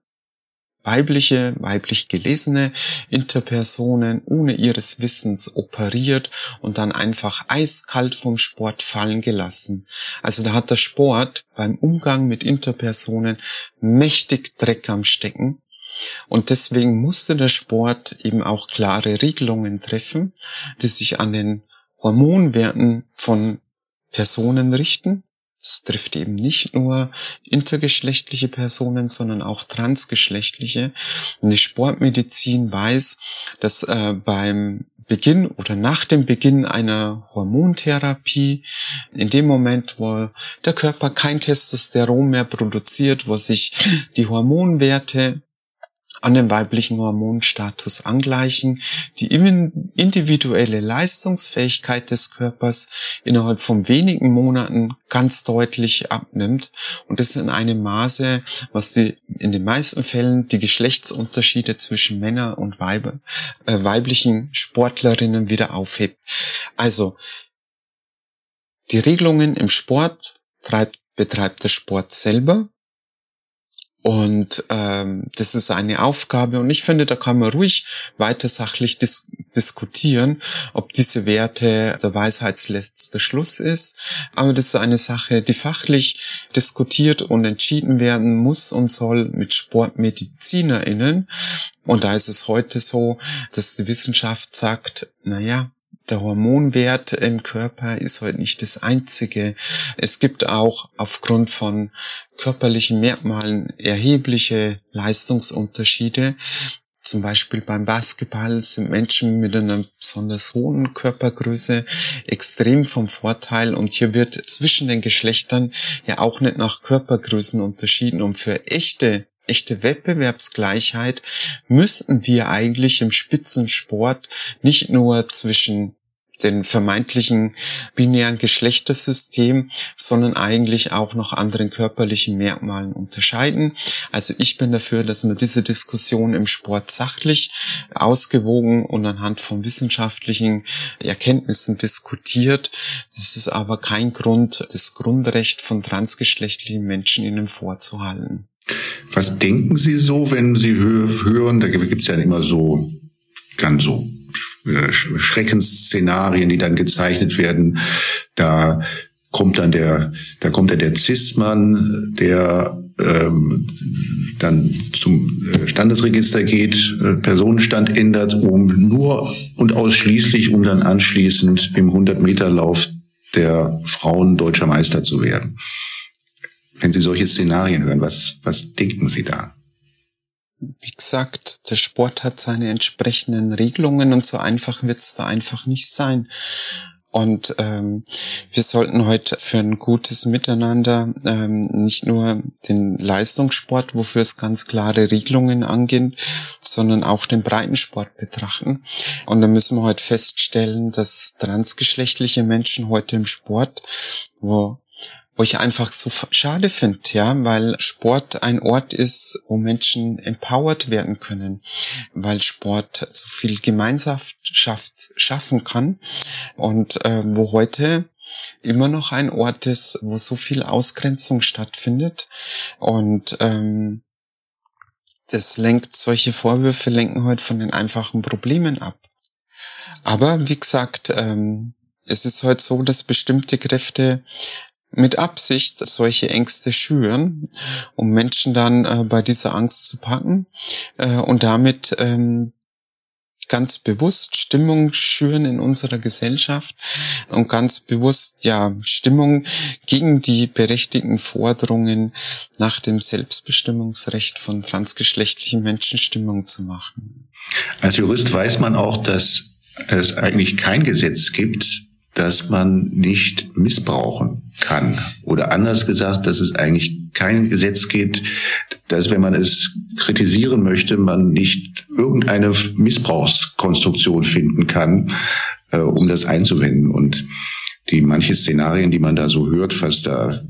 weibliche, weiblich gelesene Interpersonen ohne ihres Wissens operiert und dann einfach eiskalt vom Sport fallen gelassen. Also da hat der Sport beim Umgang mit Interpersonen mächtig Dreck am Stecken. Und deswegen musste der Sport eben auch klare Regelungen treffen, die sich an den Hormonwerten von Personen richten, es trifft eben nicht nur intergeschlechtliche Personen, sondern auch transgeschlechtliche. Und die Sportmedizin weiß, dass äh, beim Beginn oder nach dem Beginn einer Hormontherapie, in dem Moment, wo der Körper kein Testosteron mehr produziert, wo sich die Hormonwerte an den weiblichen Hormonstatus angleichen, die individuelle Leistungsfähigkeit des Körpers innerhalb von wenigen Monaten ganz deutlich abnimmt und das in einem Maße, was die in den meisten Fällen die Geschlechtsunterschiede zwischen Männer und Weiber, äh, weiblichen Sportlerinnen wieder aufhebt. Also, die Regelungen im Sport treibt, betreibt der Sport selber. Und ähm, das ist eine Aufgabe. Und ich finde, da kann man ruhig weiter sachlich dis diskutieren, ob diese Werte der Weisheitsletzter Schluss ist. Aber das ist eine Sache, die fachlich diskutiert und entschieden werden muss und soll mit SportmedizinerInnen. Und da ist es heute so, dass die Wissenschaft sagt, naja, der Hormonwert im Körper ist heute nicht das einzige. Es gibt auch aufgrund von körperlichen Merkmalen erhebliche Leistungsunterschiede. Zum Beispiel beim Basketball sind Menschen mit einer besonders hohen Körpergröße extrem vom Vorteil und hier wird zwischen den Geschlechtern ja auch nicht nach Körpergrößen unterschieden und für echte echte Wettbewerbsgleichheit müssten wir eigentlich im Spitzensport nicht nur zwischen den vermeintlichen binären Geschlechtersystem, sondern eigentlich auch noch anderen körperlichen Merkmalen unterscheiden. Also ich bin dafür, dass man diese Diskussion im Sport sachlich, ausgewogen und anhand von wissenschaftlichen Erkenntnissen diskutiert. Das ist aber kein Grund, das Grundrecht von transgeschlechtlichen Menschen ihnen vorzuhalten. Was denken Sie so, wenn Sie hören, da gibt es ja immer so ganz so äh, Schreckensszenarien, die dann gezeichnet werden. Da kommt dann der, da kommt dann der Cis-Mann, der ähm, dann zum äh, Standesregister geht, äh, Personenstand ändert, um nur und ausschließlich, um dann anschließend im 100-Meter-Lauf der Frauen deutscher Meister zu werden. Wenn Sie solche Szenarien hören, was, was denken Sie da? Wie gesagt, der Sport hat seine entsprechenden Regelungen und so einfach wird es da einfach nicht sein. Und ähm, wir sollten heute für ein gutes Miteinander ähm, nicht nur den Leistungssport, wofür es ganz klare Regelungen angeht, sondern auch den Breitensport betrachten. Und da müssen wir heute feststellen, dass transgeschlechtliche Menschen heute im Sport, wo wo ich einfach so schade finde, ja, weil Sport ein Ort ist, wo Menschen empowered werden können, weil Sport so viel Gemeinschaft schaffen kann und äh, wo heute immer noch ein Ort ist, wo so viel Ausgrenzung stattfindet und ähm, das lenkt, solche Vorwürfe lenken heute von den einfachen Problemen ab. Aber wie gesagt, ähm, es ist heute so, dass bestimmte Kräfte mit Absicht solche Ängste schüren, um Menschen dann äh, bei dieser Angst zu packen äh, und damit ähm, ganz bewusst Stimmung schüren in unserer Gesellschaft und ganz bewusst ja Stimmung gegen die berechtigten Forderungen nach dem Selbstbestimmungsrecht von transgeschlechtlichen Menschen Stimmung zu machen. Als Jurist weiß man auch, dass es eigentlich kein Gesetz gibt, dass man nicht missbrauchen kann. Oder anders gesagt, dass es eigentlich kein Gesetz gibt, dass wenn man es kritisieren möchte, man nicht irgendeine Missbrauchskonstruktion finden kann, äh, um das einzuwenden. Und die manche Szenarien, die man da so hört, was da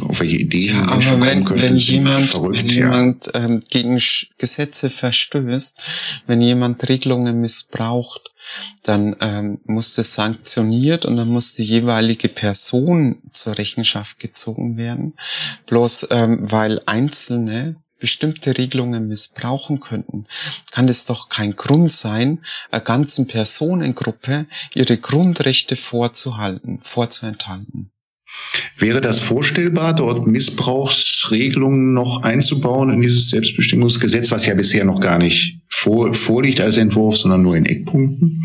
auf welche Ideen ja, aber wenn, könnte, wenn jemand, verrückt, wenn ja. jemand ähm, gegen Gesetze verstößt, wenn jemand Regelungen missbraucht, dann ähm, muss das sanktioniert und dann muss die jeweilige Person zur Rechenschaft gezogen werden. Bloß ähm, weil Einzelne bestimmte Regelungen missbrauchen könnten, kann es doch kein Grund sein, einer ganzen Personengruppe ihre Grundrechte vorzuhalten, vorzuenthalten. Wäre das vorstellbar, dort Missbrauchsregelungen noch einzubauen in dieses Selbstbestimmungsgesetz, was ja bisher noch gar nicht vor, vorliegt als Entwurf, sondern nur in Eckpunkten?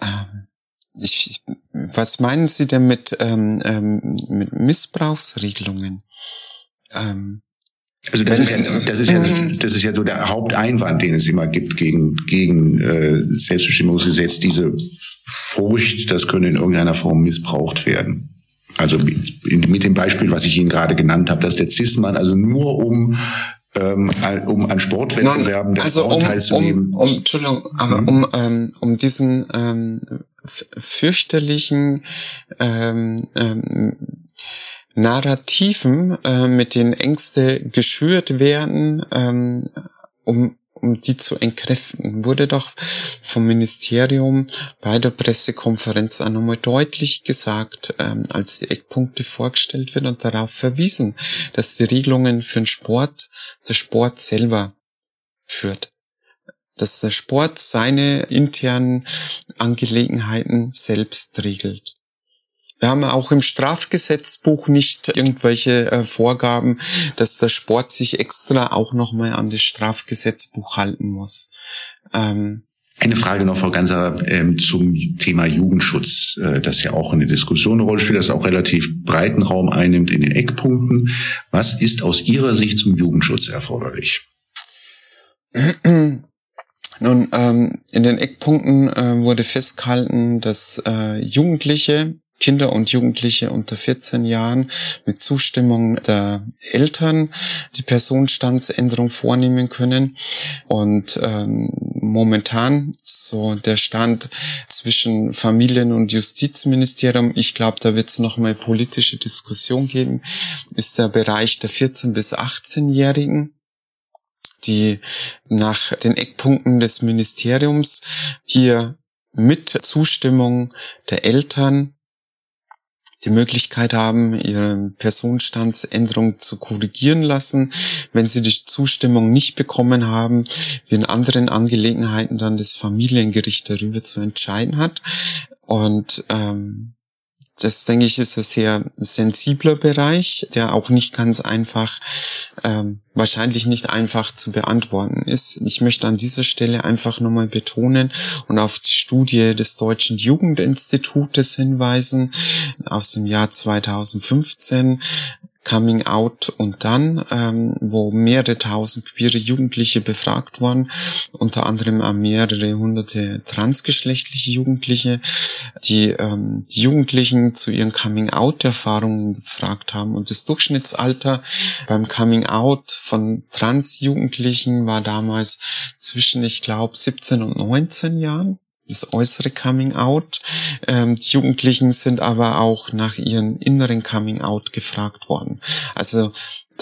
Ähm, ich, was meinen Sie denn mit, ähm, ähm, mit Missbrauchsregelungen? Ähm, also das ist ja, das ist ja, mhm. das ist ja so der Haupteinwand, den es immer gibt gegen gegen äh, Selbstbestimmungsgesetz. Diese Furcht, das könne in irgendeiner Form missbraucht werden. Also mit dem Beispiel, was ich Ihnen gerade genannt habe, dass der Cis-Mann also nur um ähm, um an Sportwettbewerben der also um, teilzunehmen. Um, um, Entschuldigung, aber mhm. um, ähm, um diesen ähm, fürchterlichen ähm, ähm, Narrativen, äh, mit denen Ängste geschürt werden, ähm, um um die zu entkräften, wurde doch vom Ministerium bei der Pressekonferenz auch nochmal deutlich gesagt, ähm, als die Eckpunkte vorgestellt werden und darauf verwiesen, dass die Regelungen für den Sport der Sport selber führt. Dass der Sport seine internen Angelegenheiten selbst regelt. Wir haben auch im Strafgesetzbuch nicht irgendwelche äh, Vorgaben, dass der Sport sich extra auch nochmal an das Strafgesetzbuch halten muss. Ähm, eine Frage noch, Frau Ganser, ähm, zum Thema Jugendschutz, äh, das ja auch in der Diskussion eine Rolle spielt, das auch relativ breiten Raum einnimmt in den Eckpunkten. Was ist aus Ihrer Sicht zum Jugendschutz erforderlich? Nun, ähm, in den Eckpunkten äh, wurde festgehalten, dass äh, Jugendliche Kinder und Jugendliche unter 14 Jahren mit Zustimmung der Eltern die Personenstandsänderung vornehmen können. Und ähm, momentan so der Stand zwischen Familien- und Justizministerium, ich glaube, da wird es noch mal politische Diskussion geben, ist der Bereich der 14- bis 18-Jährigen die nach den Eckpunkten des Ministeriums hier mit Zustimmung der Eltern die Möglichkeit haben, ihre Personenstandsänderung zu korrigieren lassen. Wenn sie die Zustimmung nicht bekommen haben, wie in anderen Angelegenheiten dann das Familiengericht darüber zu entscheiden hat. Und ähm, das denke ich ist ein sehr sensibler Bereich, der auch nicht ganz einfach, ähm, wahrscheinlich nicht einfach zu beantworten ist. Ich möchte an dieser Stelle einfach nochmal betonen und auf die Studie des Deutschen Jugendinstitutes hinweisen aus dem Jahr 2015, Coming Out und dann, ähm, wo mehrere tausend queere Jugendliche befragt wurden, unter anderem mehrere hunderte transgeschlechtliche Jugendliche, die ähm, die Jugendlichen zu ihren Coming Out-Erfahrungen gefragt haben. Und das Durchschnittsalter beim Coming Out von Trans-Jugendlichen war damals zwischen, ich glaube, 17 und 19 Jahren das äußere Coming Out. Ähm, die Jugendlichen sind aber auch nach ihren inneren Coming Out gefragt worden. Also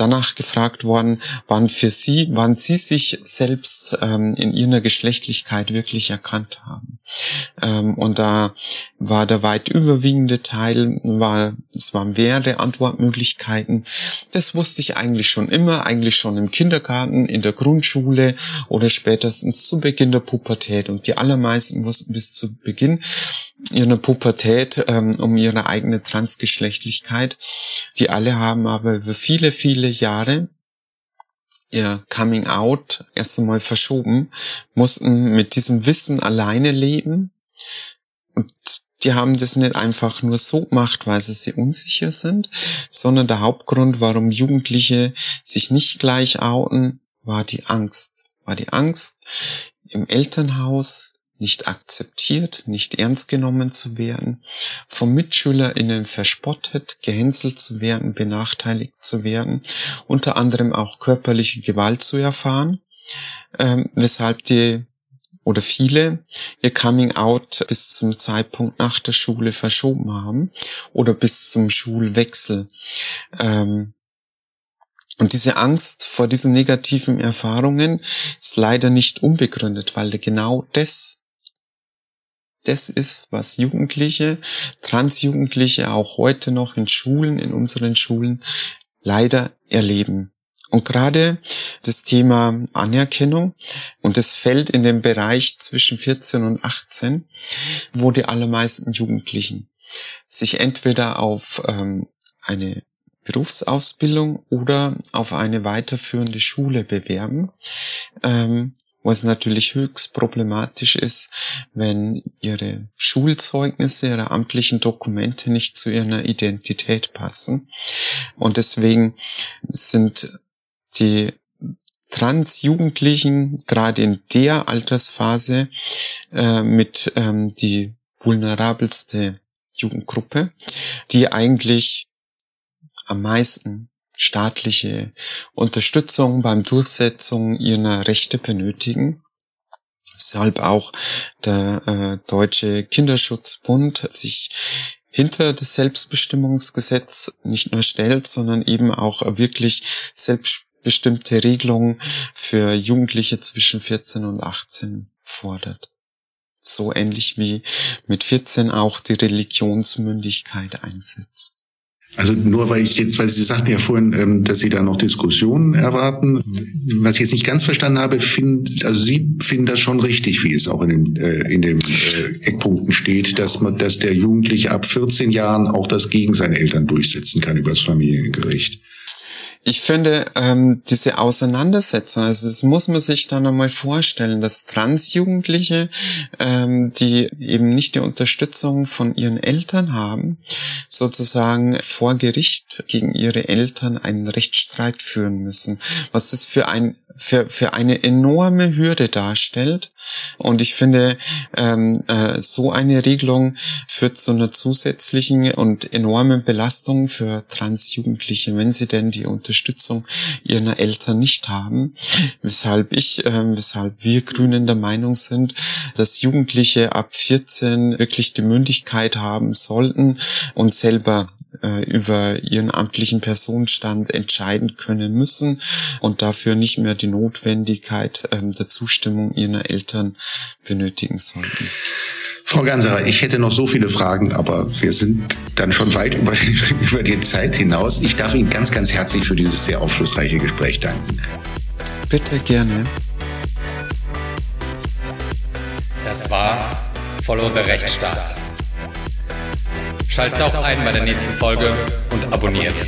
danach gefragt worden, wann für sie, wann sie sich selbst ähm, in ihrer Geschlechtlichkeit wirklich erkannt haben. Ähm, und da war der weit überwiegende Teil, war, es waren mehrere Antwortmöglichkeiten. Das wusste ich eigentlich schon immer, eigentlich schon im Kindergarten, in der Grundschule oder spätestens zu Beginn der Pubertät. Und die allermeisten wussten bis zu Beginn ihrer Pubertät ähm, um ihre eigene Transgeschlechtlichkeit. Die alle haben aber über viele, viele Jahre ihr Coming Out erst einmal verschoben, mussten mit diesem Wissen alleine leben und die haben das nicht einfach nur so gemacht, weil sie sich unsicher sind, sondern der Hauptgrund, warum Jugendliche sich nicht gleich outen, war die Angst. War die Angst, im Elternhaus nicht akzeptiert, nicht ernst genommen zu werden, von MitschülerInnen verspottet, gehänselt zu werden, benachteiligt zu werden, unter anderem auch körperliche Gewalt zu erfahren, ähm, weshalb die oder viele ihr Coming Out bis zum Zeitpunkt nach der Schule verschoben haben oder bis zum Schulwechsel. Ähm, und diese Angst vor diesen negativen Erfahrungen ist leider nicht unbegründet, weil genau das das ist, was Jugendliche, Transjugendliche auch heute noch in Schulen, in unseren Schulen leider erleben. Und gerade das Thema Anerkennung und es fällt in den Bereich zwischen 14 und 18, wo die allermeisten Jugendlichen sich entweder auf ähm, eine Berufsausbildung oder auf eine weiterführende Schule bewerben. Ähm, wo es natürlich höchst problematisch ist, wenn ihre Schulzeugnisse, ihre amtlichen Dokumente nicht zu ihrer Identität passen. Und deswegen sind die Transjugendlichen gerade in der Altersphase äh, mit ähm, die vulnerabelste Jugendgruppe, die eigentlich am meisten staatliche Unterstützung beim Durchsetzung ihrer Rechte benötigen. Weshalb auch der äh, Deutsche Kinderschutzbund sich hinter das Selbstbestimmungsgesetz nicht nur stellt, sondern eben auch wirklich selbst bestimmte Regelungen für Jugendliche zwischen 14 und 18 fordert. So ähnlich wie mit 14 auch die Religionsmündigkeit einsetzt. Also nur weil ich jetzt, weil Sie sagten ja vorhin, ähm, dass Sie da noch Diskussionen erwarten. Was ich jetzt nicht ganz verstanden habe, find, also Sie finden das schon richtig, wie es auch in den, äh, in den äh, Eckpunkten steht, dass man, dass der Jugendliche ab 14 Jahren auch das gegen seine Eltern durchsetzen kann über das Familiengericht. Ich finde, ähm, diese Auseinandersetzung, also das muss man sich dann einmal vorstellen, dass Transjugendliche, ähm, die eben nicht die Unterstützung von ihren Eltern haben, sozusagen vor Gericht gegen ihre Eltern einen Rechtsstreit führen müssen. Was das für ein für, für eine enorme Hürde darstellt. Und ich finde, ähm, äh, so eine Regelung führt zu einer zusätzlichen und enormen Belastung für Transjugendliche, wenn sie denn die Unterstützung ihrer Eltern nicht haben. Weshalb ich, äh, weshalb wir Grünen der Meinung sind, dass Jugendliche ab 14 wirklich die Mündigkeit haben sollten und selber äh, über ihren amtlichen Personenstand entscheiden können müssen und dafür nicht mehr die Notwendigkeit ähm, der Zustimmung ihrer Eltern benötigen sollten. Frau Ganserer, ich hätte noch so viele Fragen, aber wir sind dann schon weit über, über die Zeit hinaus. Ich darf Ihnen ganz, ganz herzlich für dieses sehr aufschlussreiche Gespräch danken. Bitte gerne. Das war Follow the Rechtsstaat. Schaltet auch ein bei der nächsten Folge und abonniert.